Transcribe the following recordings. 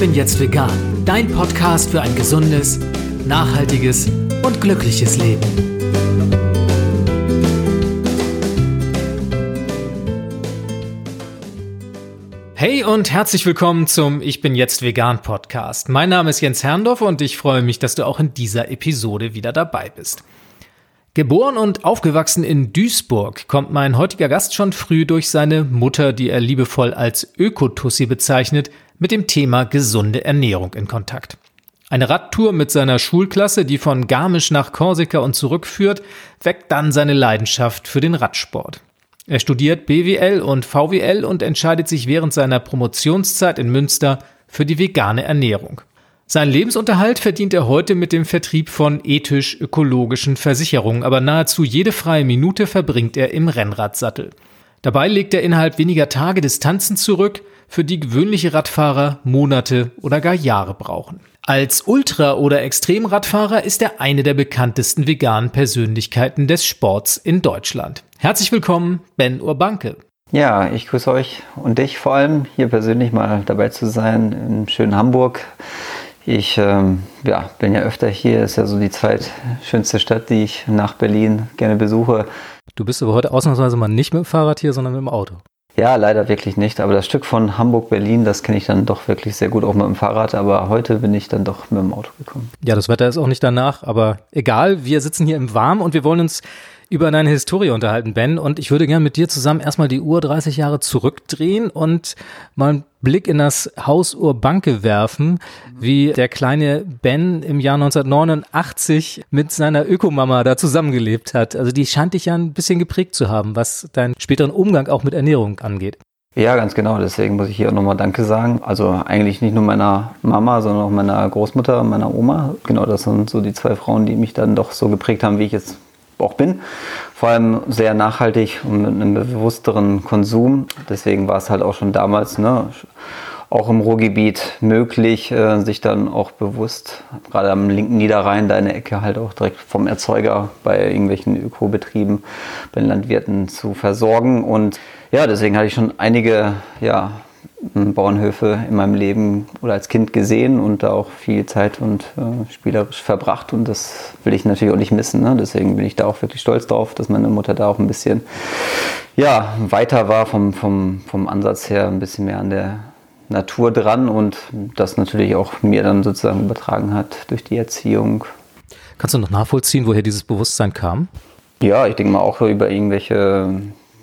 bin jetzt vegan. Dein Podcast für ein gesundes, nachhaltiges und glückliches Leben. Hey und herzlich willkommen zum Ich bin jetzt vegan Podcast. Mein Name ist Jens Herndorf und ich freue mich, dass du auch in dieser Episode wieder dabei bist. Geboren und aufgewachsen in Duisburg kommt mein heutiger Gast schon früh durch seine Mutter, die er liebevoll als Ökotussi bezeichnet, mit dem Thema gesunde Ernährung in Kontakt. Eine Radtour mit seiner Schulklasse, die von Garmisch nach Korsika und zurückführt, weckt dann seine Leidenschaft für den Radsport. Er studiert BWL und VWL und entscheidet sich während seiner Promotionszeit in Münster für die vegane Ernährung. Seinen Lebensunterhalt verdient er heute mit dem Vertrieb von ethisch-ökologischen Versicherungen, aber nahezu jede freie Minute verbringt er im Rennradsattel. Dabei legt er innerhalb weniger Tage Distanzen zurück, für die gewöhnliche Radfahrer Monate oder gar Jahre brauchen. Als Ultra- oder Extremradfahrer ist er eine der bekanntesten veganen Persönlichkeiten des Sports in Deutschland. Herzlich willkommen, Ben Urbanke. Ja, ich grüße euch und dich vor allem, hier persönlich mal dabei zu sein in schönen Hamburg. Ich ähm, ja, bin ja öfter hier, ist ja so die zweitschönste Stadt, die ich nach Berlin gerne besuche. Du bist aber heute ausnahmsweise mal nicht mit dem Fahrrad hier, sondern mit dem Auto. Ja, leider wirklich nicht. Aber das Stück von Hamburg-Berlin, das kenne ich dann doch wirklich sehr gut, auch mit dem Fahrrad. Aber heute bin ich dann doch mit dem Auto gekommen. Ja, das Wetter ist auch nicht danach, aber egal. Wir sitzen hier im Warm und wir wollen uns über deine Historie unterhalten, Ben. Und ich würde gerne mit dir zusammen erstmal die Uhr 30 Jahre zurückdrehen und mal einen Blick in das Haus Urbanke werfen, wie der kleine Ben im Jahr 1989 mit seiner Ökomama da zusammengelebt hat. Also die scheint dich ja ein bisschen geprägt zu haben, was deinen späteren Umgang auch mit Ernährung angeht. Ja, ganz genau. Deswegen muss ich hier auch nochmal Danke sagen. Also eigentlich nicht nur meiner Mama, sondern auch meiner Großmutter meiner Oma. Genau, das sind so die zwei Frauen, die mich dann doch so geprägt haben, wie ich jetzt auch bin. Vor allem sehr nachhaltig und mit einem bewussteren Konsum. Deswegen war es halt auch schon damals, ne, auch im Ruhrgebiet möglich, äh, sich dann auch bewusst, gerade am linken Niederrhein, deine Ecke halt auch direkt vom Erzeuger bei irgendwelchen Ökobetrieben, bei den Landwirten zu versorgen. Und ja, deswegen hatte ich schon einige, ja, Bauernhöfe in meinem Leben oder als Kind gesehen und da auch viel Zeit und äh, spielerisch verbracht und das will ich natürlich auch nicht missen. Ne? Deswegen bin ich da auch wirklich stolz drauf, dass meine Mutter da auch ein bisschen ja, weiter war vom, vom, vom Ansatz her, ein bisschen mehr an der Natur dran und das natürlich auch mir dann sozusagen übertragen hat durch die Erziehung. Kannst du noch nachvollziehen, woher dieses Bewusstsein kam? Ja, ich denke mal auch über irgendwelche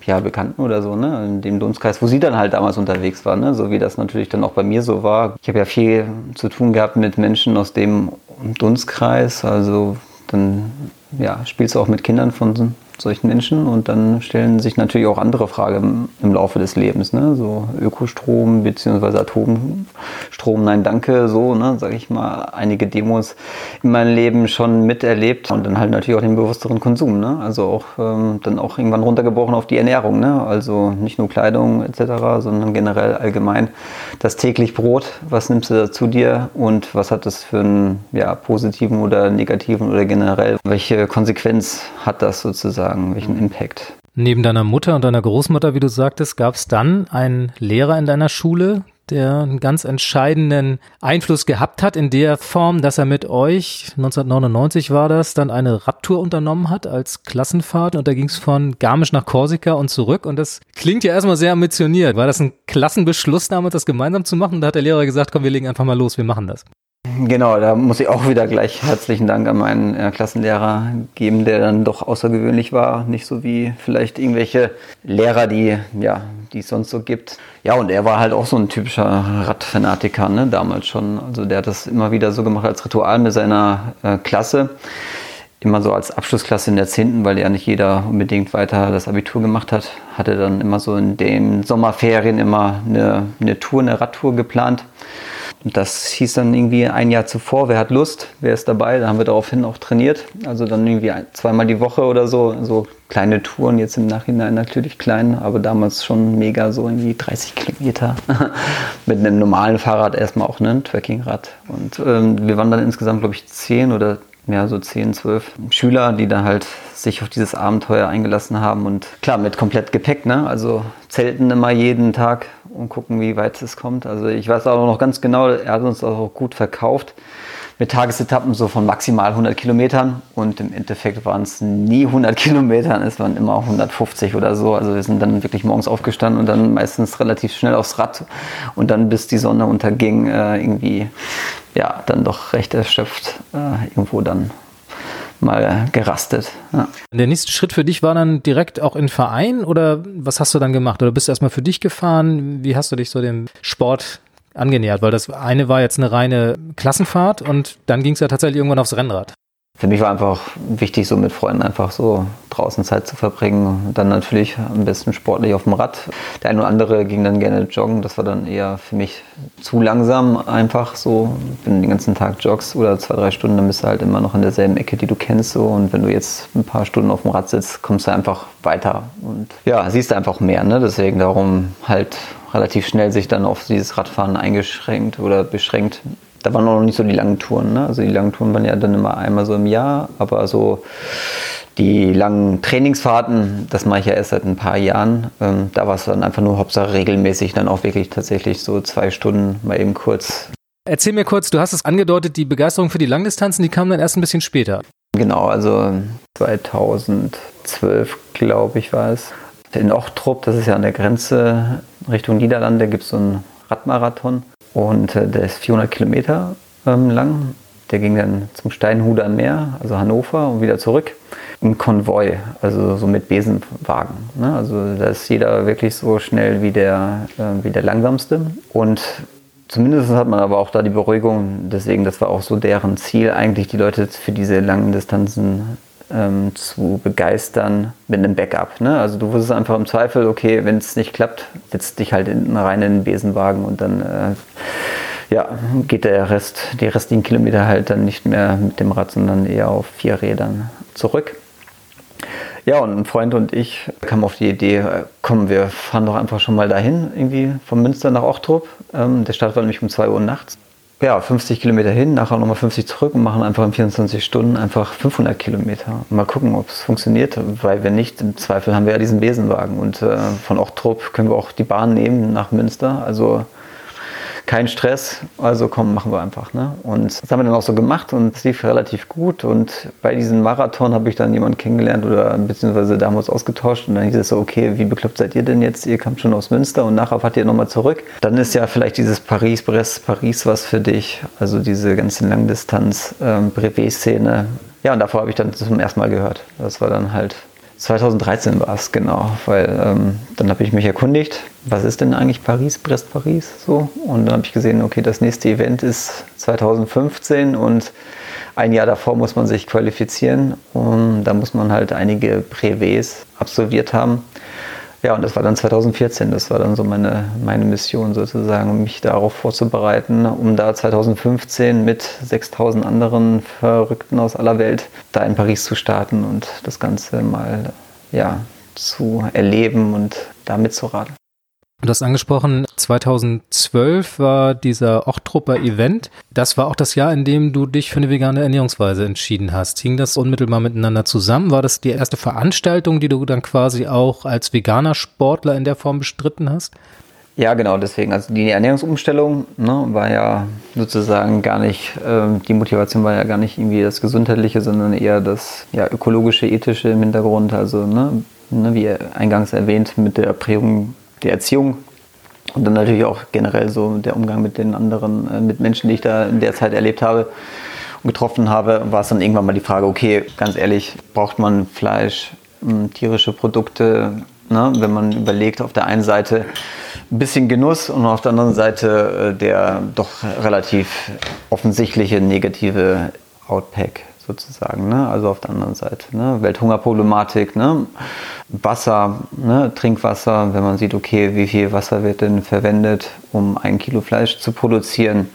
ja, Bekannten oder so, ne, in dem Dunstkreis, wo sie dann halt damals unterwegs war, ne, so wie das natürlich dann auch bei mir so war. Ich habe ja viel zu tun gehabt mit Menschen aus dem Dunstkreis, also dann ja, spielst du auch mit Kindern von solchen Menschen und dann stellen sich natürlich auch andere Fragen im, Laufe des Lebens, ne? so Ökostrom bzw. Atomstrom, nein danke, so, ne, sage ich mal, einige Demos in meinem Leben schon miterlebt und dann halt natürlich auch den bewussteren Konsum, ne? also auch ähm, dann auch irgendwann runtergebrochen auf die Ernährung, ne? also nicht nur Kleidung etc., sondern generell allgemein das täglich Brot, was nimmst du da zu dir und was hat das für einen ja, positiven oder negativen oder generell, welche Konsequenz hat das sozusagen sagen? Welchen mhm. Impact? Neben deiner Mutter und deiner Großmutter, wie du sagtest, gab es dann einen Lehrer in deiner Schule, der einen ganz entscheidenden Einfluss gehabt hat in der Form, dass er mit euch, 1999 war das, dann eine Radtour unternommen hat als Klassenfahrt und da ging es von Garmisch nach Korsika und zurück und das klingt ja erstmal sehr ambitioniert. War das ein Klassenbeschluss damals, das gemeinsam zu machen? Da hat der Lehrer gesagt, komm, wir legen einfach mal los, wir machen das. Genau, da muss ich auch wieder gleich herzlichen Dank an meinen äh, Klassenlehrer geben, der dann doch außergewöhnlich war. Nicht so wie vielleicht irgendwelche Lehrer, die ja, die es sonst so gibt. Ja, und er war halt auch so ein typischer Radfanatiker, ne, damals schon. Also der hat das immer wieder so gemacht als Ritual mit seiner äh, Klasse. Immer so als Abschlussklasse in der 10., weil ja nicht jeder unbedingt weiter das Abitur gemacht hat, hatte dann immer so in den Sommerferien immer eine, eine Tour, eine Radtour geplant. Das hieß dann irgendwie ein Jahr zuvor, wer hat Lust, wer ist dabei, da haben wir daraufhin auch trainiert. Also dann irgendwie ein, zweimal die Woche oder so, so kleine Touren, jetzt im Nachhinein natürlich klein, aber damals schon mega, so irgendwie 30 Kilometer mit einem normalen Fahrrad erstmal auch, ne, ein Trekkingrad. Und ähm, wir waren dann insgesamt, glaube ich, zehn oder ja, so 10, 12 Schüler, die da halt sich auf dieses Abenteuer eingelassen haben und klar, mit komplett Gepäck, ne? Also zelten immer jeden Tag und gucken, wie weit es kommt. Also ich weiß auch noch ganz genau, er hat uns auch gut verkauft mit Tagesetappen so von maximal 100 Kilometern und im Endeffekt waren es nie 100 Kilometer, es waren immer 150 oder so. Also wir sind dann wirklich morgens aufgestanden und dann meistens relativ schnell aufs Rad und dann bis die Sonne unterging äh, irgendwie ja dann doch recht erschöpft äh, irgendwo dann mal gerastet. Ja. Der nächste Schritt für dich war dann direkt auch in Verein oder was hast du dann gemacht? Oder bist du erstmal für dich gefahren? Wie hast du dich so dem Sport angenähert? Weil das eine war jetzt eine reine Klassenfahrt und dann ging es ja tatsächlich irgendwann aufs Rennrad. Für mich war einfach wichtig, so mit Freunden einfach so draußen Zeit zu verbringen. Und dann natürlich am besten sportlich auf dem Rad. Der eine oder andere ging dann gerne joggen. Das war dann eher für mich zu langsam einfach so. Wenn du den ganzen Tag joggst oder zwei, drei Stunden, dann bist du halt immer noch in derselben Ecke, die du kennst. So. Und wenn du jetzt ein paar Stunden auf dem Rad sitzt, kommst du einfach weiter. Und ja, siehst einfach mehr. Ne? Deswegen darum halt relativ schnell sich dann auf dieses Radfahren eingeschränkt oder beschränkt da waren noch nicht so die langen Touren. Ne? Also die langen Touren waren ja dann immer einmal so im Jahr, aber so die langen Trainingsfahrten, das mache ich ja erst seit ein paar Jahren. Ähm, da war es dann einfach nur Hauptsache regelmäßig, dann auch wirklich tatsächlich so zwei Stunden mal eben kurz. Erzähl mir kurz, du hast es angedeutet, die Begeisterung für die Langdistanzen, die kam dann erst ein bisschen später. Genau, also 2012, glaube ich, war es. In Ochtrup, das ist ja an der Grenze Richtung Niederlande, gibt es so einen Radmarathon. Und äh, der ist 400 Kilometer ähm, lang. Der ging dann zum Steinhuder Meer, also Hannover, und wieder zurück. Im Konvoi, also so mit Besenwagen. Ne? Also da ist jeder wirklich so schnell wie der, äh, wie der langsamste. Und zumindest hat man aber auch da die Beruhigung, deswegen, das war auch so deren Ziel, eigentlich die Leute für diese langen Distanzen ähm, zu begeistern mit einem Backup. Ne? Also du wusstest einfach im Zweifel, okay, wenn es nicht klappt, setzt dich halt in, rein in den Besenwagen und dann äh, ja, geht der Rest, die restlichen Kilometer halt dann nicht mehr mit dem Rad, sondern eher auf vier Rädern zurück. Ja, und ein Freund und ich kamen auf die Idee, äh, komm, wir fahren doch einfach schon mal dahin, irgendwie von Münster nach Ochtrup. Ähm, der Start war nämlich um 2 Uhr nachts ja, 50 Kilometer hin, nachher nochmal 50 zurück und machen einfach in 24 Stunden einfach 500 Kilometer. Mal gucken, ob es funktioniert, weil wenn nicht, im Zweifel haben wir ja diesen Besenwagen und äh, von Ochtrup können wir auch die Bahn nehmen nach Münster. Also kein Stress, also komm, machen wir einfach. Ne? Und das haben wir dann auch so gemacht und es lief relativ gut. Und bei diesem Marathon habe ich dann jemanden kennengelernt oder beziehungsweise da haben wir uns ausgetauscht und dann hieß es so, okay, wie bekloppt seid ihr denn jetzt? Ihr kamt schon aus Münster und nachher fahrt ihr nochmal zurück. Dann ist ja vielleicht dieses Paris, Brest, Paris was für dich. Also diese ganze Langdistanz, ähm, Brevet-Szene. Ja, und davor habe ich dann zum ersten Mal gehört. Das war dann halt 2013 war es, genau, weil ähm, dann habe ich mich erkundigt, was ist denn eigentlich Paris, Brest-Paris so? Und dann habe ich gesehen, okay, das nächste Event ist 2015 und ein Jahr davor muss man sich qualifizieren und da muss man halt einige Brevets absolviert haben. Ja, und das war dann 2014, das war dann so meine, meine Mission sozusagen, mich darauf vorzubereiten, um da 2015 mit 6000 anderen Verrückten aus aller Welt da in Paris zu starten und das Ganze mal ja, zu erleben und da mitzuraten. Du hast angesprochen, 2012 war dieser Ochtrupper Event. Das war auch das Jahr, in dem du dich für eine vegane Ernährungsweise entschieden hast. Hing das unmittelbar miteinander zusammen? War das die erste Veranstaltung, die du dann quasi auch als veganer Sportler in der Form bestritten hast? Ja, genau, deswegen. Also die Ernährungsumstellung ne, war ja sozusagen gar nicht, äh, die Motivation war ja gar nicht irgendwie das Gesundheitliche, sondern eher das ja, ökologische, ethische im Hintergrund. Also, ne, ne, wie eingangs erwähnt, mit der Prägung der Erziehung und dann natürlich auch generell so der Umgang mit den anderen, äh, mit Menschen, die ich da in der Zeit erlebt habe und getroffen habe, war es dann irgendwann mal die Frage, okay, ganz ehrlich, braucht man Fleisch, hm, tierische Produkte, ne? wenn man überlegt, auf der einen Seite ein bisschen Genuss und auf der anderen Seite äh, der doch relativ offensichtliche negative Outpack sozusagen. Ne? Also auf der anderen Seite. Ne? Welthungerproblematik, ne? Wasser, ne? Trinkwasser, wenn man sieht, okay, wie viel Wasser wird denn verwendet, um ein Kilo Fleisch zu produzieren,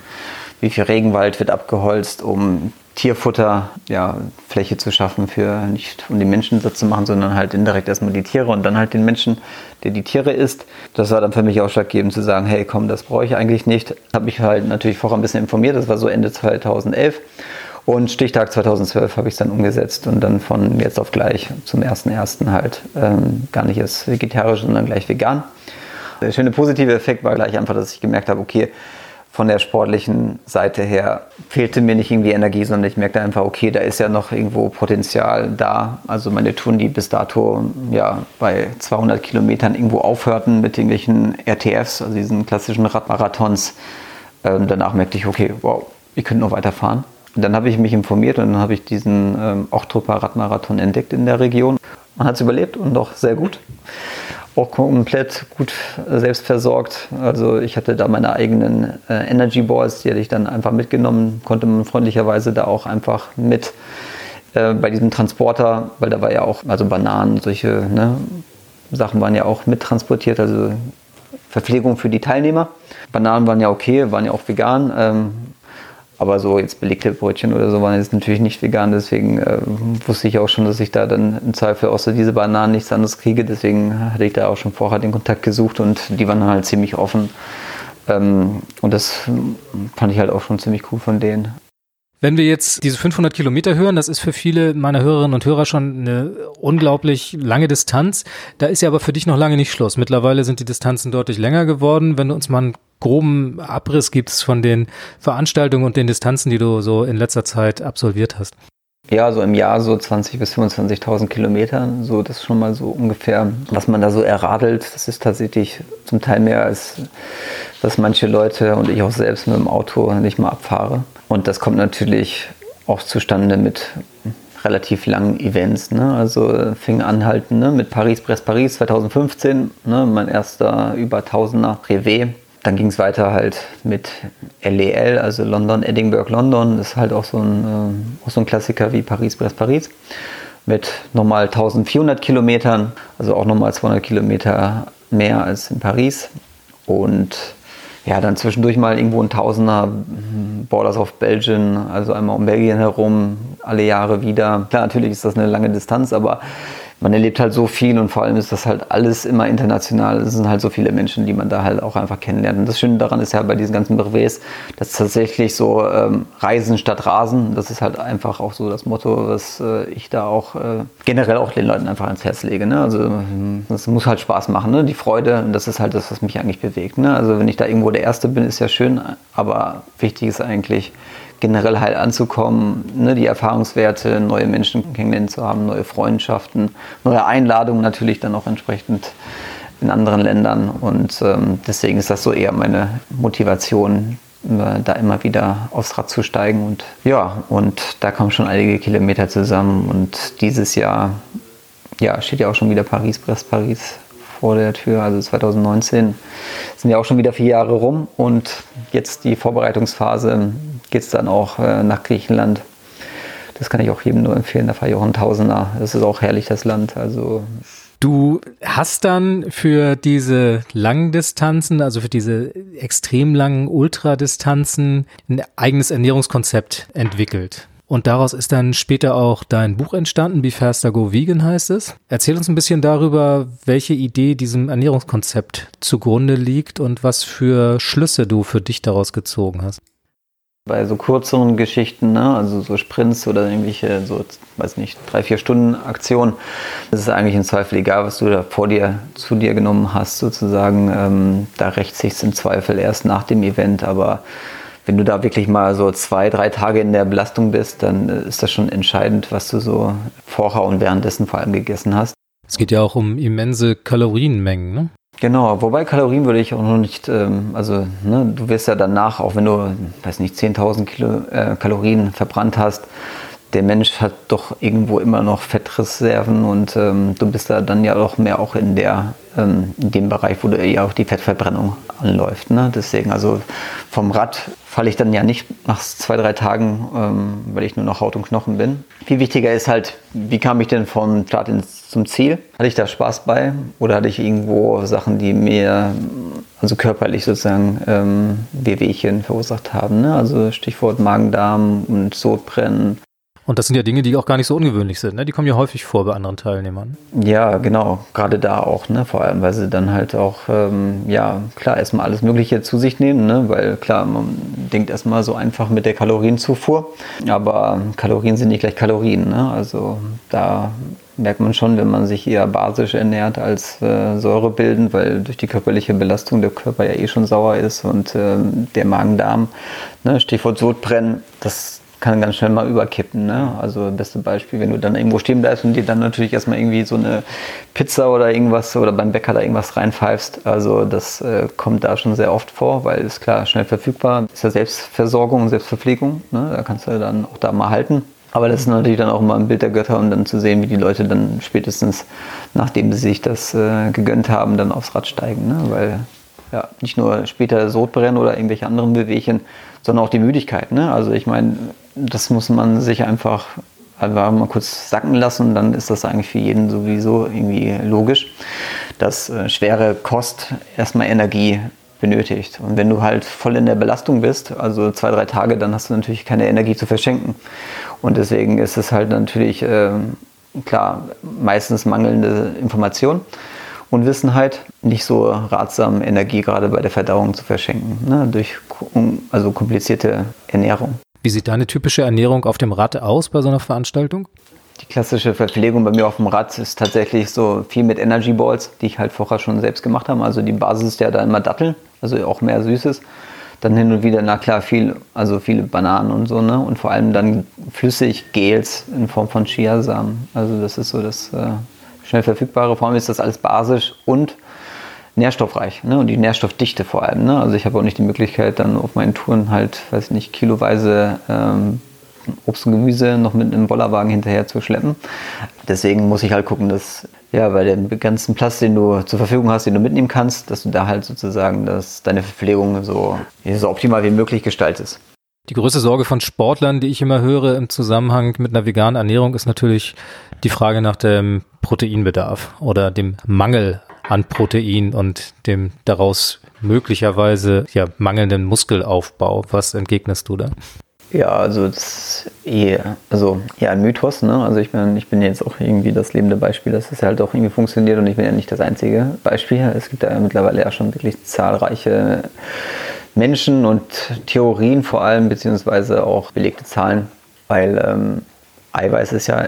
wie viel Regenwald wird abgeholzt, um Tierfutter, ja, Fläche zu schaffen für nicht um die Menschen Sitz zu machen, sondern halt indirekt erstmal die Tiere und dann halt den Menschen, der die Tiere isst. Das war dann für mich ausschlaggebend zu sagen, hey komm, das brauche ich eigentlich nicht. Habe mich halt natürlich vorher ein bisschen informiert, das war so Ende 2011 Und Stichtag 2012 habe ich es dann umgesetzt und dann von jetzt auf gleich zum ersten ersten halt ähm, gar nicht als vegetarisch, sondern gleich vegan. Der schöne positive Effekt war gleich einfach, dass ich gemerkt habe, okay, von der sportlichen Seite her fehlte mir nicht irgendwie Energie, sondern ich merkte einfach, okay, da ist ja noch irgendwo Potenzial da. Also meine Touren, die bis dato ja bei 200 Kilometern irgendwo aufhörten mit irgendwelchen RTFs, also diesen klassischen Radmarathons, ähm, danach merkte ich, okay, wow, ich könnte noch weiterfahren. Dann habe ich mich informiert und dann habe ich diesen ähm, Ochtruper Radmarathon entdeckt in der Region. Man hat es überlebt und doch sehr gut auch komplett gut selbst versorgt. Also ich hatte da meine eigenen äh, Energy Balls, die hatte ich dann einfach mitgenommen, konnte man freundlicherweise da auch einfach mit äh, bei diesem Transporter, weil da war ja auch, also Bananen, solche ne, Sachen waren ja auch mittransportiert, also Verpflegung für die Teilnehmer. Bananen waren ja okay, waren ja auch vegan. Ähm, aber so jetzt belegte Brötchen oder so waren jetzt natürlich nicht vegan, deswegen äh, wusste ich auch schon, dass ich da dann im Zweifel außer diese Bananen nichts anderes kriege. Deswegen hatte ich da auch schon vorher den Kontakt gesucht und die waren halt ziemlich offen. Ähm, und das fand ich halt auch schon ziemlich cool von denen. Wenn wir jetzt diese 500 Kilometer hören, das ist für viele meiner Hörerinnen und Hörer schon eine unglaublich lange Distanz. Da ist ja aber für dich noch lange nicht Schluss. Mittlerweile sind die Distanzen deutlich länger geworden. Wenn du uns mal einen groben Abriss gibst von den Veranstaltungen und den Distanzen, die du so in letzter Zeit absolviert hast. Ja, so im Jahr so 20.000 bis 25.000 Kilometer. So, das ist schon mal so ungefähr, was man da so erradelt. Das ist tatsächlich zum Teil mehr als was manche Leute und ich auch selbst mit dem Auto nicht mal abfahre. Und das kommt natürlich auch zustande mit relativ langen Events. Ne? Also fing an halt ne, mit Paris-Brest-Paris 2015, ne, mein erster über Tausender Privé dann ging es weiter halt mit LEL, e also London, Edinburgh, London. Das ist halt auch so ein, äh, auch so ein Klassiker wie Paris, Brest, Paris. Mit nochmal 1400 Kilometern, also auch nochmal 200 Kilometer mehr als in Paris. Und ja, dann zwischendurch mal irgendwo ein Tausender hm, Borders of Belgium, also einmal um Belgien herum, alle Jahre wieder. Klar, natürlich ist das eine lange Distanz, aber man erlebt halt so viel und vor allem ist das halt alles immer international. Es sind halt so viele Menschen, die man da halt auch einfach kennenlernt. Und das Schöne daran ist ja bei diesen ganzen Brevets, dass tatsächlich so ähm, Reisen statt Rasen, das ist halt einfach auch so das Motto, was äh, ich da auch äh, generell auch den Leuten einfach ans Herz lege. Ne? Also das muss halt Spaß machen, ne? die Freude, und das ist halt das, was mich eigentlich bewegt. Ne? Also wenn ich da irgendwo der Erste bin, ist ja schön, aber wichtig ist eigentlich, generell halt anzukommen, ne, die Erfahrungswerte, neue Menschen kennenlernen zu haben, neue Freundschaften, neue Einladungen natürlich dann auch entsprechend in anderen Ländern. Und ähm, deswegen ist das so eher meine Motivation, da immer wieder aufs Rad zu steigen. Und ja, und da kommen schon einige Kilometer zusammen. Und dieses Jahr ja, steht ja auch schon wieder Paris, Brest, Paris vor der Tür. Also 2019 sind ja auch schon wieder vier Jahre rum und jetzt die Vorbereitungsphase geht es dann auch äh, nach Griechenland. Das kann ich auch jedem nur empfehlen. Da fahre ich auch ein Tausender. Das ist auch herrlich, das Land. Also Du hast dann für diese langen Distanzen, also für diese extrem langen Ultradistanzen, ein eigenes Ernährungskonzept entwickelt. Und daraus ist dann später auch dein Buch entstanden, Be Faster Go Vegan heißt es. Erzähl uns ein bisschen darüber, welche Idee diesem Ernährungskonzept zugrunde liegt und was für Schlüsse du für dich daraus gezogen hast. Bei so kürzeren Geschichten, ne, also so Sprints oder irgendwelche, so, weiß nicht, drei, vier Stunden Aktionen, ist es eigentlich im Zweifel egal, was du da vor dir, zu dir genommen hast, sozusagen. Ähm, da rächt sich im Zweifel erst nach dem Event, aber wenn du da wirklich mal so zwei, drei Tage in der Belastung bist, dann ist das schon entscheidend, was du so vorher und währenddessen vor allem gegessen hast. Es geht ja auch um immense Kalorienmengen, ne? Genau, wobei Kalorien würde ich auch noch nicht, ähm, also ne, du wirst ja danach, auch wenn du, weiß nicht, 10.000 äh, Kalorien verbrannt hast, der Mensch hat doch irgendwo immer noch Fettreserven und ähm, du bist da dann ja auch mehr auch in der ähm, in dem Bereich, wo ja auch die Fettverbrennung anläuft. Ne? Deswegen, also vom Rad falle ich dann ja nicht nach zwei, drei Tagen, ähm, weil ich nur noch Haut und Knochen bin. Viel wichtiger ist halt, wie kam ich denn vom Start ins, zum Ziel? Hatte ich da Spaß bei oder hatte ich irgendwo Sachen, die mir also körperlich sozusagen ähm, Wehwehchen verursacht haben? Ne? Also Stichwort Magen-Darm und Sodbrennen Und das sind ja Dinge, die auch gar nicht so ungewöhnlich sind. Ne? Die kommen ja häufig vor bei anderen Teilnehmern. Ja, genau. Gerade da auch. Ne? Vor allem, weil sie dann halt auch, ähm, ja, klar, erstmal alles Mögliche zu sich nehmen. Ne? Weil klar, man denkt erstmal so einfach mit der Kalorienzufuhr. Aber Kalorien sind nicht gleich Kalorien. Ne? Also da merkt man schon, wenn man sich eher basisch ernährt als äh, säurebildend, weil durch die körperliche Belastung der Körper ja eh schon sauer ist und äh, der Magen-Darm, ne? Stichwort Sodbrennen, das kann ganz schnell mal überkippen. Ne? Also beste Beispiel, wenn du dann irgendwo stehen bleibst und dir dann natürlich erstmal irgendwie so eine Pizza oder irgendwas oder beim Bäcker da irgendwas reinpfeifst. Also das äh, kommt da schon sehr oft vor, weil ist klar schnell verfügbar. Ist ja Selbstversorgung Selbstverpflegung. Ne? Da kannst du dann auch da mal halten. Aber das ist natürlich dann auch immer ein Bild der Götter, um dann zu sehen, wie die Leute dann spätestens, nachdem sie sich das äh, gegönnt haben, dann aufs Rad steigen. Ne? Weil ja, nicht nur später Sodbrennen oder irgendwelche anderen Bewegchen, sondern auch die Müdigkeit. Ne? Also ich meine, das muss man sich einfach, einfach mal kurz sacken lassen, dann ist das eigentlich für jeden sowieso irgendwie logisch, dass äh, schwere Kost erstmal Energie benötigt. Und wenn du halt voll in der Belastung bist, also zwei, drei Tage, dann hast du natürlich keine Energie zu verschenken. Und deswegen ist es halt natürlich, äh, klar, meistens mangelnde Information. Unwissenheit nicht so ratsam, Energie gerade bei der Verdauung zu verschenken, ne, durch also komplizierte Ernährung. Wie sieht deine typische Ernährung auf dem Rad aus bei so einer Veranstaltung? Die klassische Verpflegung bei mir auf dem Rad ist tatsächlich so viel mit Energy Balls, die ich halt vorher schon selbst gemacht habe. Also die Basis ist ja da immer Datteln, also auch mehr Süßes. Dann hin und wieder, na klar, viel, also viele Bananen und so, ne? Und vor allem dann flüssig Gels in Form von Chiasamen. Also das ist so das äh, schnell verfügbare. Allem ist das alles basisch und nährstoffreich ne? und die Nährstoffdichte vor allem. Ne? Also ich habe auch nicht die Möglichkeit, dann auf meinen Touren halt, weiß nicht, kiloweise ähm, Obst und Gemüse noch mit einem Bollerwagen hinterher zu schleppen. Deswegen muss ich halt gucken, dass ja, bei dem ganzen Platz, den du zur Verfügung hast, den du mitnehmen kannst, dass du da halt sozusagen dass deine Verpflegung so, so optimal wie möglich gestaltest. Die größte Sorge von Sportlern, die ich immer höre im Zusammenhang mit einer veganen Ernährung, ist natürlich die Frage nach dem Proteinbedarf oder dem Mangel an Protein und dem daraus möglicherweise ja mangelnden Muskelaufbau. Was entgegnest du da? Ja, also das eher, also eher ein Mythos, ne? Also ich bin, ich bin jetzt auch irgendwie das lebende Beispiel, dass es halt auch irgendwie funktioniert und ich bin ja nicht das einzige Beispiel. Es gibt ja mittlerweile ja schon wirklich zahlreiche Menschen und Theorien vor allem, beziehungsweise auch belegte Zahlen, weil ähm, Eiweiß ist ja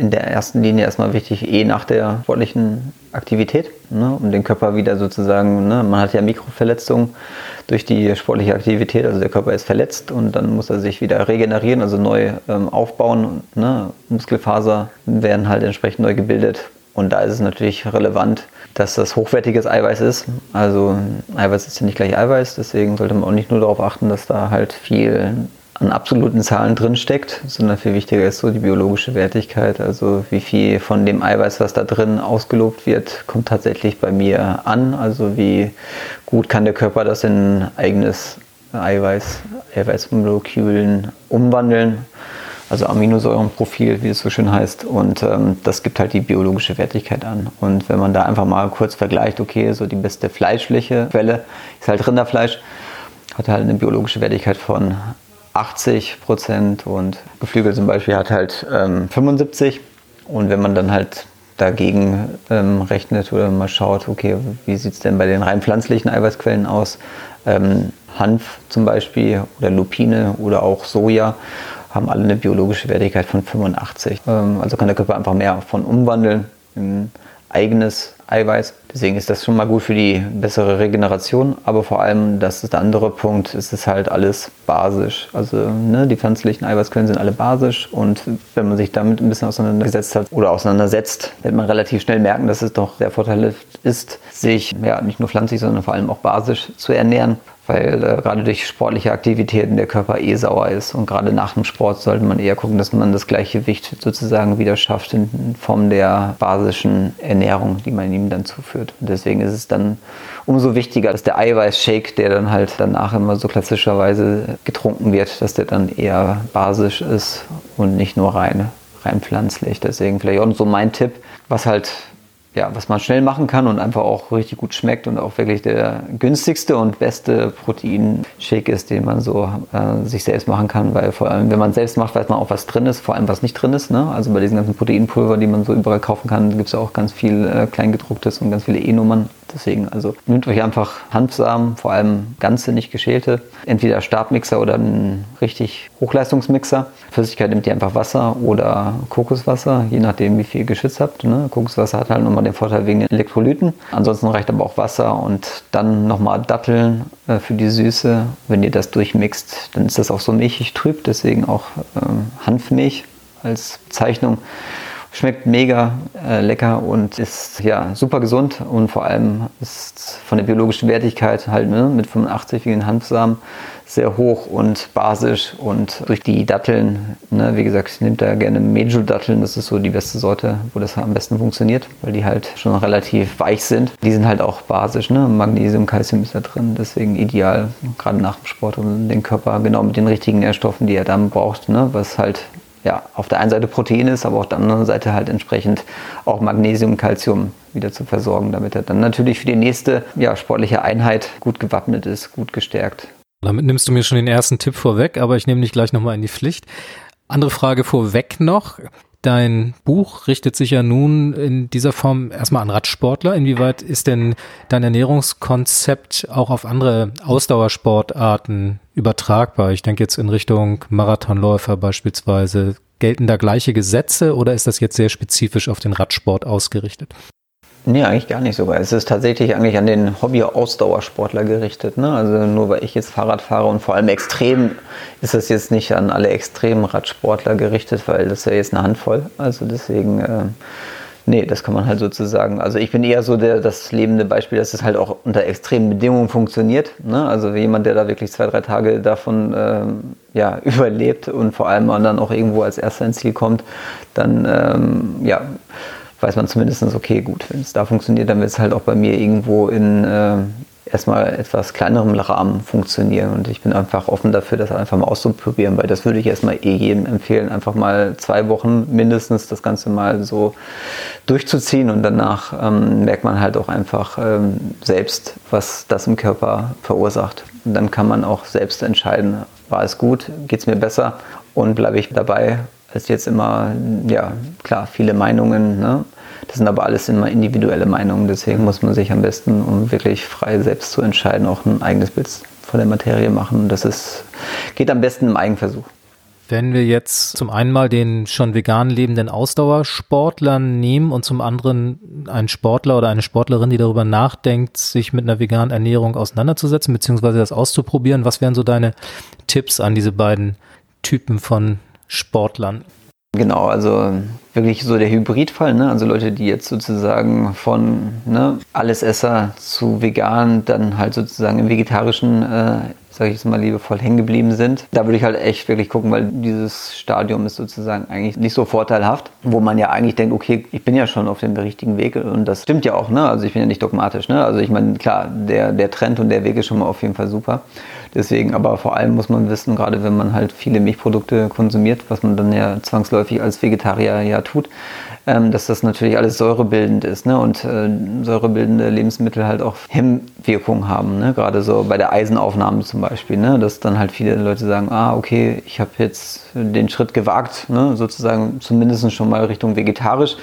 in der ersten Linie erstmal wichtig, eh nach der sportlichen Aktivität, ne, um den Körper wieder sozusagen, ne, man hat ja Mikroverletzungen durch die sportliche Aktivität, also der Körper ist verletzt und dann muss er sich wieder regenerieren, also neu ähm, aufbauen. Ne, Muskelfaser werden halt entsprechend neu gebildet und da ist es natürlich relevant, dass das hochwertiges Eiweiß ist. Also Eiweiß ist ja nicht gleich Eiweiß, deswegen sollte man auch nicht nur darauf achten, dass da halt viel an absoluten Zahlen drin steckt, sondern viel wichtiger ist so die biologische Wertigkeit. Also wie viel von dem Eiweiß, was da drin ausgelobt wird, kommt tatsächlich bei mir an. Also wie gut kann der Körper das in eigenes Eiweiß, Eiweißmolekülen umwandeln also Aminosäurenprofil, wie es so schön heißt. Und ähm, das gibt halt die biologische Wertigkeit an. Und wenn man da einfach mal kurz vergleicht, okay, so die beste fleischliche Quelle ist halt Rinderfleisch, hat halt eine biologische Wertigkeit von 80 Prozent und Geflügel zum Beispiel hat halt ähm, 75. Und wenn man dann halt dagegen ähm, rechnet oder mal schaut, okay, wie sieht es denn bei den rein pflanzlichen Eiweißquellen aus? Ähm, Hanf zum Beispiel oder Lupine oder auch Soja haben alle eine biologische Wertigkeit von 85. Ähm, also kann der Körper einfach mehr von umwandeln in eigenes Eiweiß. Deswegen ist das schon mal gut für die bessere Regeneration. Aber vor allem, das ist der andere Punkt, ist es halt alles basisch. Also ne, die pflanzlichen Eiweißquellen sind alle basisch. Und wenn man sich damit ein bisschen auseinandergesetzt hat oder auseinandersetzt, wird man relativ schnell merken, dass es doch sehr vorteilhaft ist, sich ja nicht nur pflanzlich, sondern vor allem auch basisch zu ernähren weil äh, gerade durch sportliche Aktivitäten der Körper eh sauer ist. Und gerade nach dem Sport sollte man eher gucken, dass man das Gleichgewicht sozusagen wieder schafft in Form der basischen Ernährung, die man ihm dann zuführt. Und deswegen ist es dann umso wichtiger, dass der Eiweißshake, der dann halt danach immer so klassischerweise getrunken wird, dass der dann eher basisch ist und nicht nur rein, rein pflanzlich. Deswegen vielleicht auch so mein Tipp, was halt ja, was man schnell machen kann und einfach auch richtig gut schmeckt und auch wirklich der günstigste und beste Proteinshake ist, den man so äh, sich selbst machen kann, weil vor allem, wenn man selbst macht, weiß man auch, was drin ist, vor allem was nicht drin ist. Ne? Also bei diesen ganzen Proteinpulver, die man so überall kaufen kann, gibt es auch ganz viel äh, Kleingedrucktes und ganz viele E-Nummern. Deswegen, also nehmt euch einfach Hanfsamen, vor allem ganze, nicht geschälte, entweder Stabmixer oder einen richtig Hochleistungsmixer. Flüssigkeit nimmt ihr einfach Wasser oder Kokoswasser, je nachdem, wie viel ihr geschützt habt. Ne? Kokoswasser hat halt nochmal den Vorteil wegen den Elektrolyten. Ansonsten reicht aber auch Wasser und dann nochmal Datteln äh, für die Süße. Wenn ihr das durchmixt, dann ist das auch so milchig trüb, deswegen auch ähm, Hanfmilch als Bezeichnung. Schmeckt mega äh, lecker und ist ja super gesund und vor allem ist von der biologischen Wertigkeit halt ne, mit 85 wie ein Hanfsamen sehr hoch und basisch und durch die Datteln, ne, wie gesagt, ich nehme da gerne Meju-Datteln, das ist so die beste Sorte, wo das am besten funktioniert, weil die halt schon relativ weich sind. Die sind halt auch basisch, ne? Magnesium, Calcium ist da drin, deswegen ideal, gerade nach dem Sport, um den Körper genau mit den richtigen Nährstoffen, die er dann braucht, ne? was halt ja, auf der einen Seite Protein ist, aber auf der anderen Seite halt entsprechend auch Magnesium, Calcium wieder zu versorgen, damit er dann natürlich für die nächste ja, sportliche Einheit gut gewappnet ist, gut gestärkt. Damit nimmst du mir schon den ersten Tipp vorweg, aber ich nehme dich gleich nochmal in die Pflicht. Andere Frage vorweg noch. Dein Buch richtet sich ja nun in dieser Form erstmal an Radsportler. Inwieweit ist denn dein Ernährungskonzept auch auf andere Ausdauersportarten übertragbar? Ich denke jetzt in Richtung Marathonläufer beispielsweise. Gelten da gleiche Gesetze oder ist das jetzt sehr spezifisch auf den Radsport ausgerichtet? Nee, eigentlich gar nicht sogar. Es ist tatsächlich eigentlich an den Hobby-Ausdauersportler gerichtet. Ne? Also nur weil ich jetzt Fahrrad fahre und vor allem extrem, ist das jetzt nicht an alle extremen Radsportler gerichtet, weil das ist ja jetzt eine Handvoll. Also deswegen, äh, nee, das kann man halt sozusagen. Also ich bin eher so der, das lebende Beispiel, dass es halt auch unter extremen Bedingungen funktioniert. Ne? Also jemand, der da wirklich zwei, drei Tage davon ähm, ja, überlebt und vor allem dann auch irgendwo als erster ins Ziel kommt, dann ähm, ja weiß man zumindest, okay, gut, wenn es da funktioniert, dann wird es halt auch bei mir irgendwo in äh, erstmal etwas kleinerem Rahmen funktionieren. Und ich bin einfach offen dafür, das einfach mal auszuprobieren, weil das würde ich erstmal eh jedem empfehlen, einfach mal zwei Wochen mindestens das Ganze mal so durchzuziehen und danach ähm, merkt man halt auch einfach ähm, selbst, was das im Körper verursacht. Und dann kann man auch selbst entscheiden, war es gut, geht es mir besser und bleibe ich dabei als jetzt immer, ja, klar, viele Meinungen. Ne? Das sind aber alles immer individuelle Meinungen. Deswegen muss man sich am besten, um wirklich frei selbst zu entscheiden, auch ein eigenes Bild von der Materie machen. Das ist, geht am besten im Eigenversuch. Wenn wir jetzt zum einen mal den schon vegan lebenden Ausdauersportler nehmen und zum anderen einen Sportler oder eine Sportlerin, die darüber nachdenkt, sich mit einer veganen Ernährung auseinanderzusetzen, beziehungsweise das auszuprobieren, was wären so deine Tipps an diese beiden Typen von Sportlern. Genau, also wirklich so der Hybridfall, ne? also Leute, die jetzt sozusagen von ne, Allesesser zu vegan, dann halt sozusagen im vegetarischen, äh, sage ich jetzt mal liebevoll, hängen geblieben sind. Da würde ich halt echt wirklich gucken, weil dieses Stadium ist sozusagen eigentlich nicht so vorteilhaft, wo man ja eigentlich denkt, okay, ich bin ja schon auf dem richtigen Weg und das stimmt ja auch, ne? also ich bin ja nicht dogmatisch, ne? also ich meine, klar, der, der Trend und der Weg ist schon mal auf jeden Fall super. Deswegen, aber vor allem muss man wissen, gerade wenn man halt viele Milchprodukte konsumiert, was man dann ja zwangsläufig als Vegetarier ja tut, ähm, dass das natürlich alles säurebildend ist ne? und äh, säurebildende Lebensmittel halt auch Hemmwirkungen haben. Ne? Gerade so bei der Eisenaufnahme zum Beispiel, ne? dass dann halt viele Leute sagen, ah okay, ich habe jetzt den Schritt gewagt, ne? sozusagen zumindest schon mal Richtung vegetarisch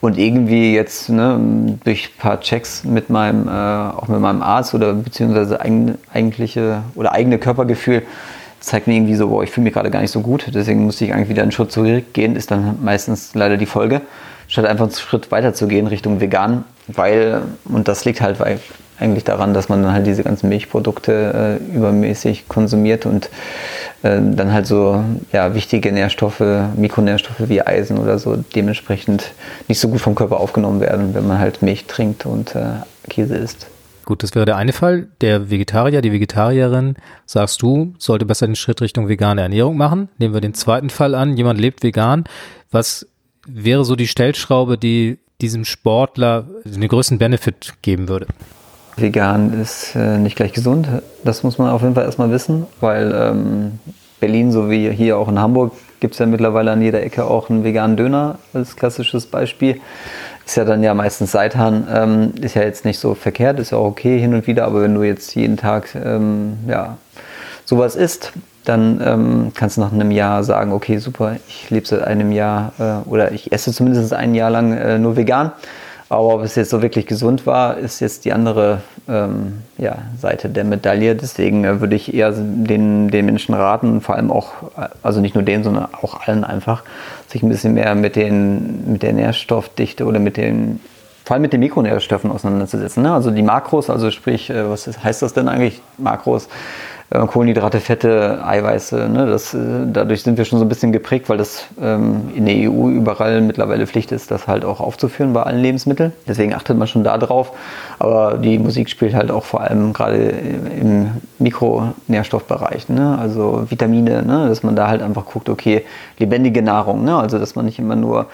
und irgendwie jetzt ne, durch ein paar Checks mit meinem, äh, auch mit meinem Arzt oder beziehungsweise eigen, eigentliche oder eigene Körpergefühl zeigt mir irgendwie so, boah, ich fühle mich gerade gar nicht so gut, deswegen musste ich eigentlich wieder einen Schritt zurückgehen, ist dann meistens leider die Folge, statt einfach einen Schritt weiter zu gehen Richtung vegan, weil, und das liegt halt eigentlich daran, dass man dann halt diese ganzen Milchprodukte äh, übermäßig konsumiert und äh, dann halt so ja, wichtige Nährstoffe, Mikronährstoffe wie Eisen oder so dementsprechend nicht so gut vom Körper aufgenommen werden, wenn man halt Milch trinkt und äh, Käse isst. Gut, das wäre der eine Fall. Der Vegetarier, die Vegetarierin, sagst du, sollte besser den Schritt Richtung vegane Ernährung machen. Nehmen wir den zweiten Fall an. Jemand lebt vegan. Was wäre so die Stellschraube, die diesem Sportler den größten Benefit geben würde? Vegan ist äh, nicht gleich gesund. Das muss man auf jeden Fall erstmal wissen, weil ähm, Berlin, so wie hier auch in Hamburg, gibt es ja mittlerweile an jeder Ecke auch einen veganen Döner als klassisches Beispiel. Ist ja dann ja meistens Seitan, ähm, ist ja jetzt nicht so verkehrt, ist ja auch okay hin und wieder, aber wenn du jetzt jeden Tag ähm, ja, sowas isst, dann ähm, kannst du nach einem Jahr sagen, okay, super, ich lebe seit einem Jahr äh, oder ich esse zumindest ein Jahr lang äh, nur vegan. Aber ob es jetzt so wirklich gesund war, ist jetzt die andere ähm, ja, Seite der Medaille. Deswegen äh, würde ich eher den, den Menschen raten, vor allem auch, also nicht nur denen, sondern auch allen einfach, sich ein bisschen mehr mit, den, mit der Nährstoffdichte oder mit den, vor allem mit den Mikronährstoffen auseinanderzusetzen. Ne? Also die Makros, also sprich, äh, was heißt das denn eigentlich, Makros? Äh, Kohlenhydrate, Fette, Eiweiße. Ne? Das, äh, dadurch sind wir schon so ein bisschen geprägt, weil das ähm, in der EU überall mittlerweile Pflicht ist, das halt auch aufzuführen bei allen Lebensmitteln. Deswegen achtet man schon da drauf. Aber die Musik spielt halt auch vor allem gerade im Mikronährstoffbereich, ne? also Vitamine, ne? dass man da halt einfach guckt, okay, lebendige Nahrung, ne? also dass man nicht immer nur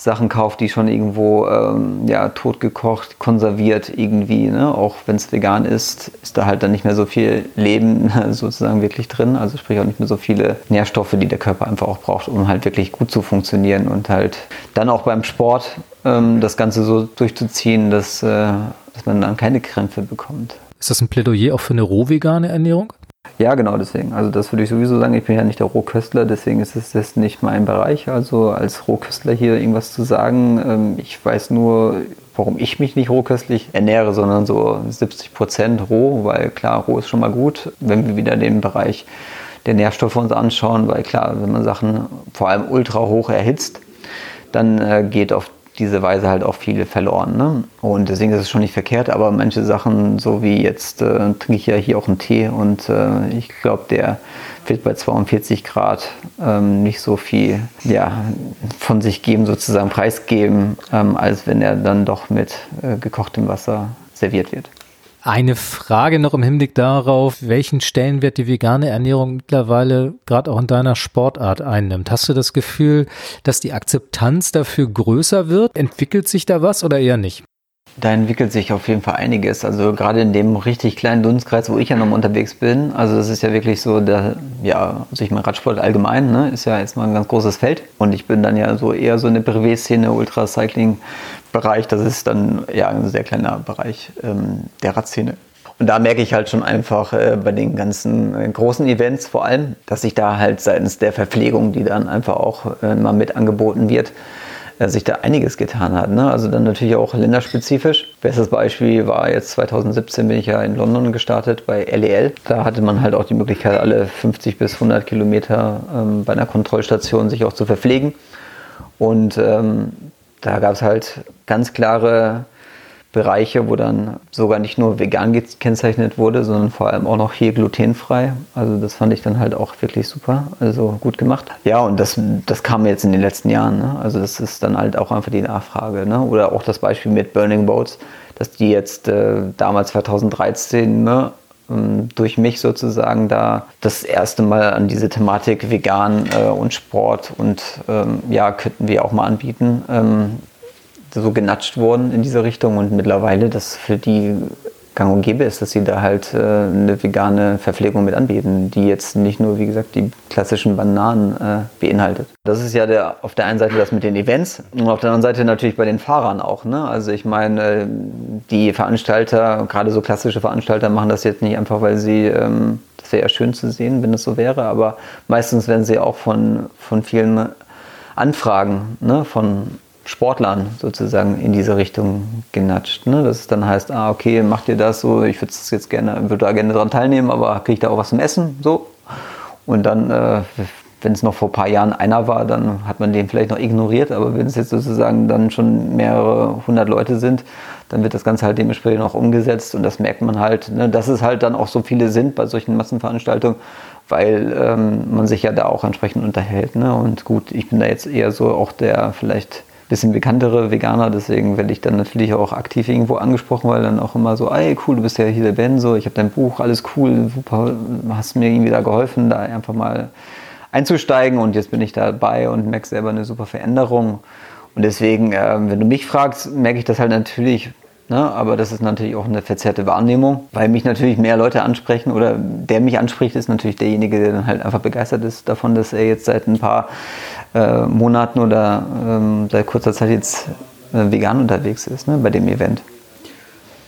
Sachen kauft, die schon irgendwo ähm, ja, totgekocht, konserviert irgendwie. Ne? Auch wenn es vegan ist, ist da halt dann nicht mehr so viel Leben sozusagen wirklich drin. Also sprich auch nicht mehr so viele Nährstoffe, die der Körper einfach auch braucht, um halt wirklich gut zu funktionieren und halt dann auch beim Sport ähm, das Ganze so durchzuziehen, dass, äh, dass man dann keine Krämpfe bekommt. Ist das ein Plädoyer auch für eine rohvegane Ernährung? Ja, genau deswegen. Also das würde ich sowieso sagen. Ich bin ja nicht der Rohköstler, deswegen ist es das nicht mein Bereich. Also als Rohköstler hier irgendwas zu sagen. Ähm, ich weiß nur, warum ich mich nicht rohköstlich ernähre, sondern so 70 Prozent roh, weil klar, roh ist schon mal gut. Wenn wir wieder den Bereich der Nährstoffe uns anschauen, weil klar, wenn man Sachen vor allem ultra hoch erhitzt, dann äh, geht auf diese Weise halt auch viele verloren. Ne? Und deswegen ist es schon nicht verkehrt, aber manche Sachen, so wie jetzt äh, trinke ich ja hier auch einen Tee und äh, ich glaube, der wird bei 42 Grad ähm, nicht so viel ja, von sich geben, sozusagen preisgeben, ähm, als wenn er dann doch mit äh, gekochtem Wasser serviert wird. Eine Frage noch im Hinblick darauf, welchen Stellenwert die vegane Ernährung mittlerweile gerade auch in deiner Sportart einnimmt. Hast du das Gefühl, dass die Akzeptanz dafür größer wird? Entwickelt sich da was oder eher nicht? Da entwickelt sich auf jeden Fall einiges. Also gerade in dem richtig kleinen Dunstkreis, wo ich ja noch unterwegs bin. Also das ist ja wirklich so, der, ja, also ich meine Radsport allgemein, ne, ist ja erstmal ein ganz großes Feld. Und ich bin dann ja so eher so eine Privé-Szene, Ultracycling Bereich, das ist dann ja ein sehr kleiner Bereich ähm, der Radszene. Und da merke ich halt schon einfach äh, bei den ganzen äh, großen Events vor allem, dass sich da halt seitens der Verpflegung, die dann einfach auch äh, mal mit angeboten wird, sich da einiges getan hat. Ne? Also dann natürlich auch länderspezifisch. Bestes Beispiel war jetzt 2017 bin ich ja in London gestartet bei LEL. Da hatte man halt auch die Möglichkeit, alle 50 bis 100 Kilometer ähm, bei einer Kontrollstation sich auch zu verpflegen. Und ähm, da gab es halt ganz klare Bereiche, wo dann sogar nicht nur vegan gekennzeichnet wurde, sondern vor allem auch noch hier glutenfrei. Also das fand ich dann halt auch wirklich super, also gut gemacht. Ja, und das, das kam jetzt in den letzten Jahren. Ne? Also das ist dann halt auch einfach die Nachfrage. Ne? Oder auch das Beispiel mit Burning Boats, dass die jetzt äh, damals 2013 ne, ähm, durch mich sozusagen da das erste Mal an diese Thematik vegan äh, und Sport und ähm, ja, könnten wir auch mal anbieten, ähm, so genatscht wurden in diese Richtung und mittlerweile das für die gang und gäbe ist, dass sie da halt äh, eine vegane Verpflegung mit anbieten, die jetzt nicht nur, wie gesagt, die klassischen Bananen äh, beinhaltet. Das ist ja der, auf der einen Seite das mit den Events und auf der anderen Seite natürlich bei den Fahrern auch. Ne? Also ich meine, äh, die Veranstalter, gerade so klassische Veranstalter, machen das jetzt nicht einfach, weil sie, ähm, das wäre ja schön zu sehen, wenn es so wäre, aber meistens werden sie auch von, von vielen Anfragen ne, von Sportlern sozusagen in diese Richtung genatscht. Ne? Dass es dann heißt, ah, okay, macht ihr das so, ich würde jetzt gerne, würde da gerne daran teilnehmen, aber kriege ich da auch was zum Essen? So. Und dann, äh, wenn es noch vor ein paar Jahren einer war, dann hat man den vielleicht noch ignoriert, aber wenn es jetzt sozusagen dann schon mehrere hundert Leute sind, dann wird das Ganze halt dementsprechend auch umgesetzt und das merkt man halt, ne, dass es halt dann auch so viele sind bei solchen Massenveranstaltungen, weil ähm, man sich ja da auch entsprechend unterhält. Ne? Und gut, ich bin da jetzt eher so auch der vielleicht bisschen bekanntere Veganer, deswegen werde ich dann natürlich auch aktiv irgendwo angesprochen, weil dann auch immer so, ey cool, du bist ja hier der Ben, so, ich habe dein Buch, alles cool, super, hast mir irgendwie da geholfen, da einfach mal einzusteigen und jetzt bin ich dabei und merke selber eine super Veränderung. Und deswegen, äh, wenn du mich fragst, merke ich das halt natürlich, ne? aber das ist natürlich auch eine verzerrte Wahrnehmung, weil mich natürlich mehr Leute ansprechen oder der mich anspricht, ist natürlich derjenige, der dann halt einfach begeistert ist davon, dass er jetzt seit ein paar äh, Monaten oder ähm, seit kurzer Zeit jetzt äh, vegan unterwegs ist, ne, bei dem Event.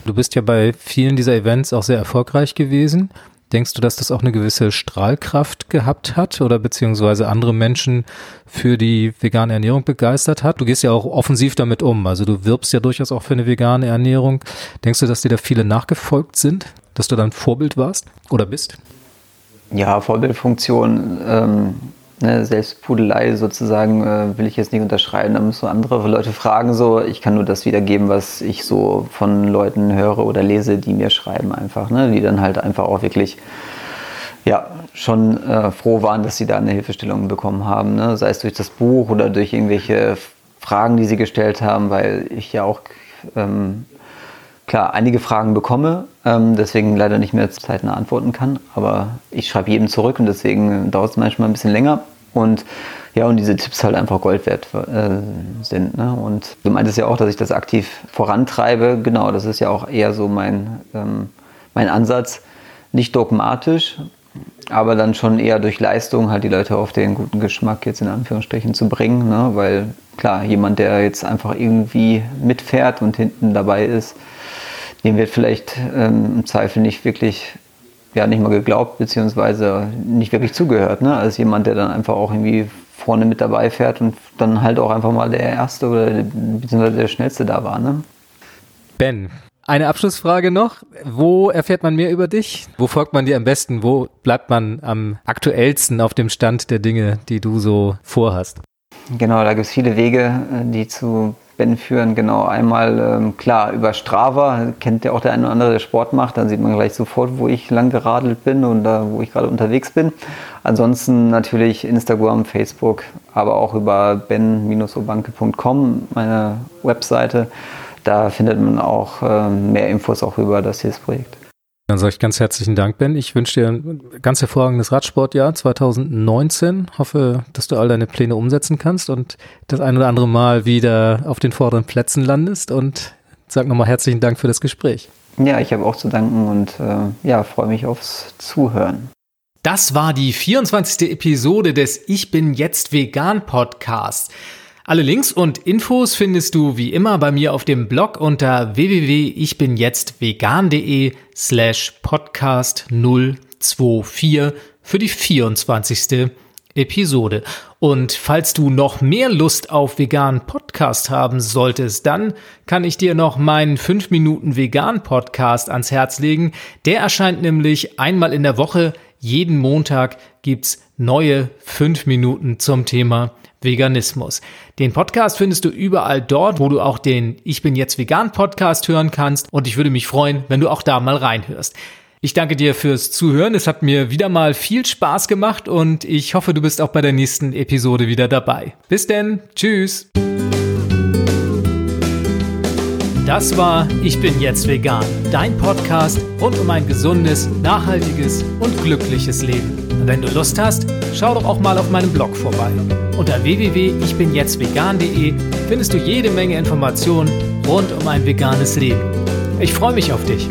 Du bist ja bei vielen dieser Events auch sehr erfolgreich gewesen. Denkst du, dass das auch eine gewisse Strahlkraft gehabt hat oder beziehungsweise andere Menschen für die vegane Ernährung begeistert hat? Du gehst ja auch offensiv damit um. Also du wirbst ja durchaus auch für eine vegane Ernährung. Denkst du, dass dir da viele nachgefolgt sind? Dass du dann Vorbild warst oder bist? Ja, Vorbildfunktion ähm, ne, Selbstpudelei sozusagen äh, will ich jetzt nicht unterschreiben. Da müssen andere Leute fragen. So, ich kann nur das wiedergeben, was ich so von Leuten höre oder lese, die mir schreiben einfach, ne, die dann halt einfach auch wirklich ja, schon äh, froh waren, dass sie da eine Hilfestellung bekommen haben. Ne? Sei es durch das Buch oder durch irgendwelche Fragen, die sie gestellt haben, weil ich ja auch ähm, klar einige Fragen bekomme, ähm, deswegen leider nicht mehr zeitnah antworten kann. Aber ich schreibe jedem zurück und deswegen dauert es manchmal ein bisschen länger. Und ja, und diese Tipps halt einfach Gold wert äh, sind. Ne? Und du meintest ja auch, dass ich das aktiv vorantreibe. Genau, das ist ja auch eher so mein, ähm, mein Ansatz. Nicht dogmatisch, aber dann schon eher durch Leistung halt die Leute auf den guten Geschmack jetzt in Anführungsstrichen zu bringen. Ne? Weil klar, jemand, der jetzt einfach irgendwie mitfährt und hinten dabei ist, dem wird vielleicht ähm, im Zweifel nicht wirklich, ja, nicht mal geglaubt, beziehungsweise nicht wirklich zugehört, ne? Als jemand, der dann einfach auch irgendwie vorne mit dabei fährt und dann halt auch einfach mal der Erste oder beziehungsweise der Schnellste da war, ne? Ben, eine Abschlussfrage noch. Wo erfährt man mehr über dich? Wo folgt man dir am besten? Wo bleibt man am aktuellsten auf dem Stand der Dinge, die du so vorhast? Genau, da gibt es viele Wege, äh, die zu Ben führen. Genau, einmal ähm, klar über Strava, kennt ja auch der eine oder andere, der Sport macht, dann sieht man gleich sofort, wo ich lang geradelt bin und äh, wo ich gerade unterwegs bin. Ansonsten natürlich Instagram, Facebook, aber auch über ben-obanke.com, meine Webseite. Da findet man auch äh, mehr Infos auch über das hier Projekt. Dann sage ich ganz herzlichen Dank, Ben. Ich wünsche dir ein ganz hervorragendes Radsportjahr 2019. Hoffe, dass du all deine Pläne umsetzen kannst und das ein oder andere Mal wieder auf den vorderen Plätzen landest. Und sag nochmal herzlichen Dank für das Gespräch. Ja, ich habe auch zu danken und äh, ja, freue mich aufs Zuhören. Das war die 24. Episode des Ich bin jetzt vegan Podcasts. Alle Links und Infos findest du wie immer bei mir auf dem Blog unter www.ichbinjetztvegan.de slash podcast 024 für die 24. Episode. Und falls du noch mehr Lust auf veganen Podcast haben solltest, dann kann ich dir noch meinen 5 Minuten vegan Podcast ans Herz legen. Der erscheint nämlich einmal in der Woche. Jeden Montag gibt's neue 5 Minuten zum Thema Veganismus. Den Podcast findest du überall dort, wo du auch den Ich bin jetzt vegan Podcast hören kannst und ich würde mich freuen, wenn du auch da mal reinhörst. Ich danke dir fürs Zuhören. Es hat mir wieder mal viel Spaß gemacht und ich hoffe, du bist auch bei der nächsten Episode wieder dabei. Bis denn. Tschüss. Das war Ich bin jetzt vegan, dein Podcast rund um ein gesundes, nachhaltiges und glückliches Leben. Wenn du Lust hast, schau doch auch mal auf meinem Blog vorbei. Unter www.ichbinjetztvegan.de findest du jede Menge Informationen rund um ein veganes Leben. Ich freue mich auf dich.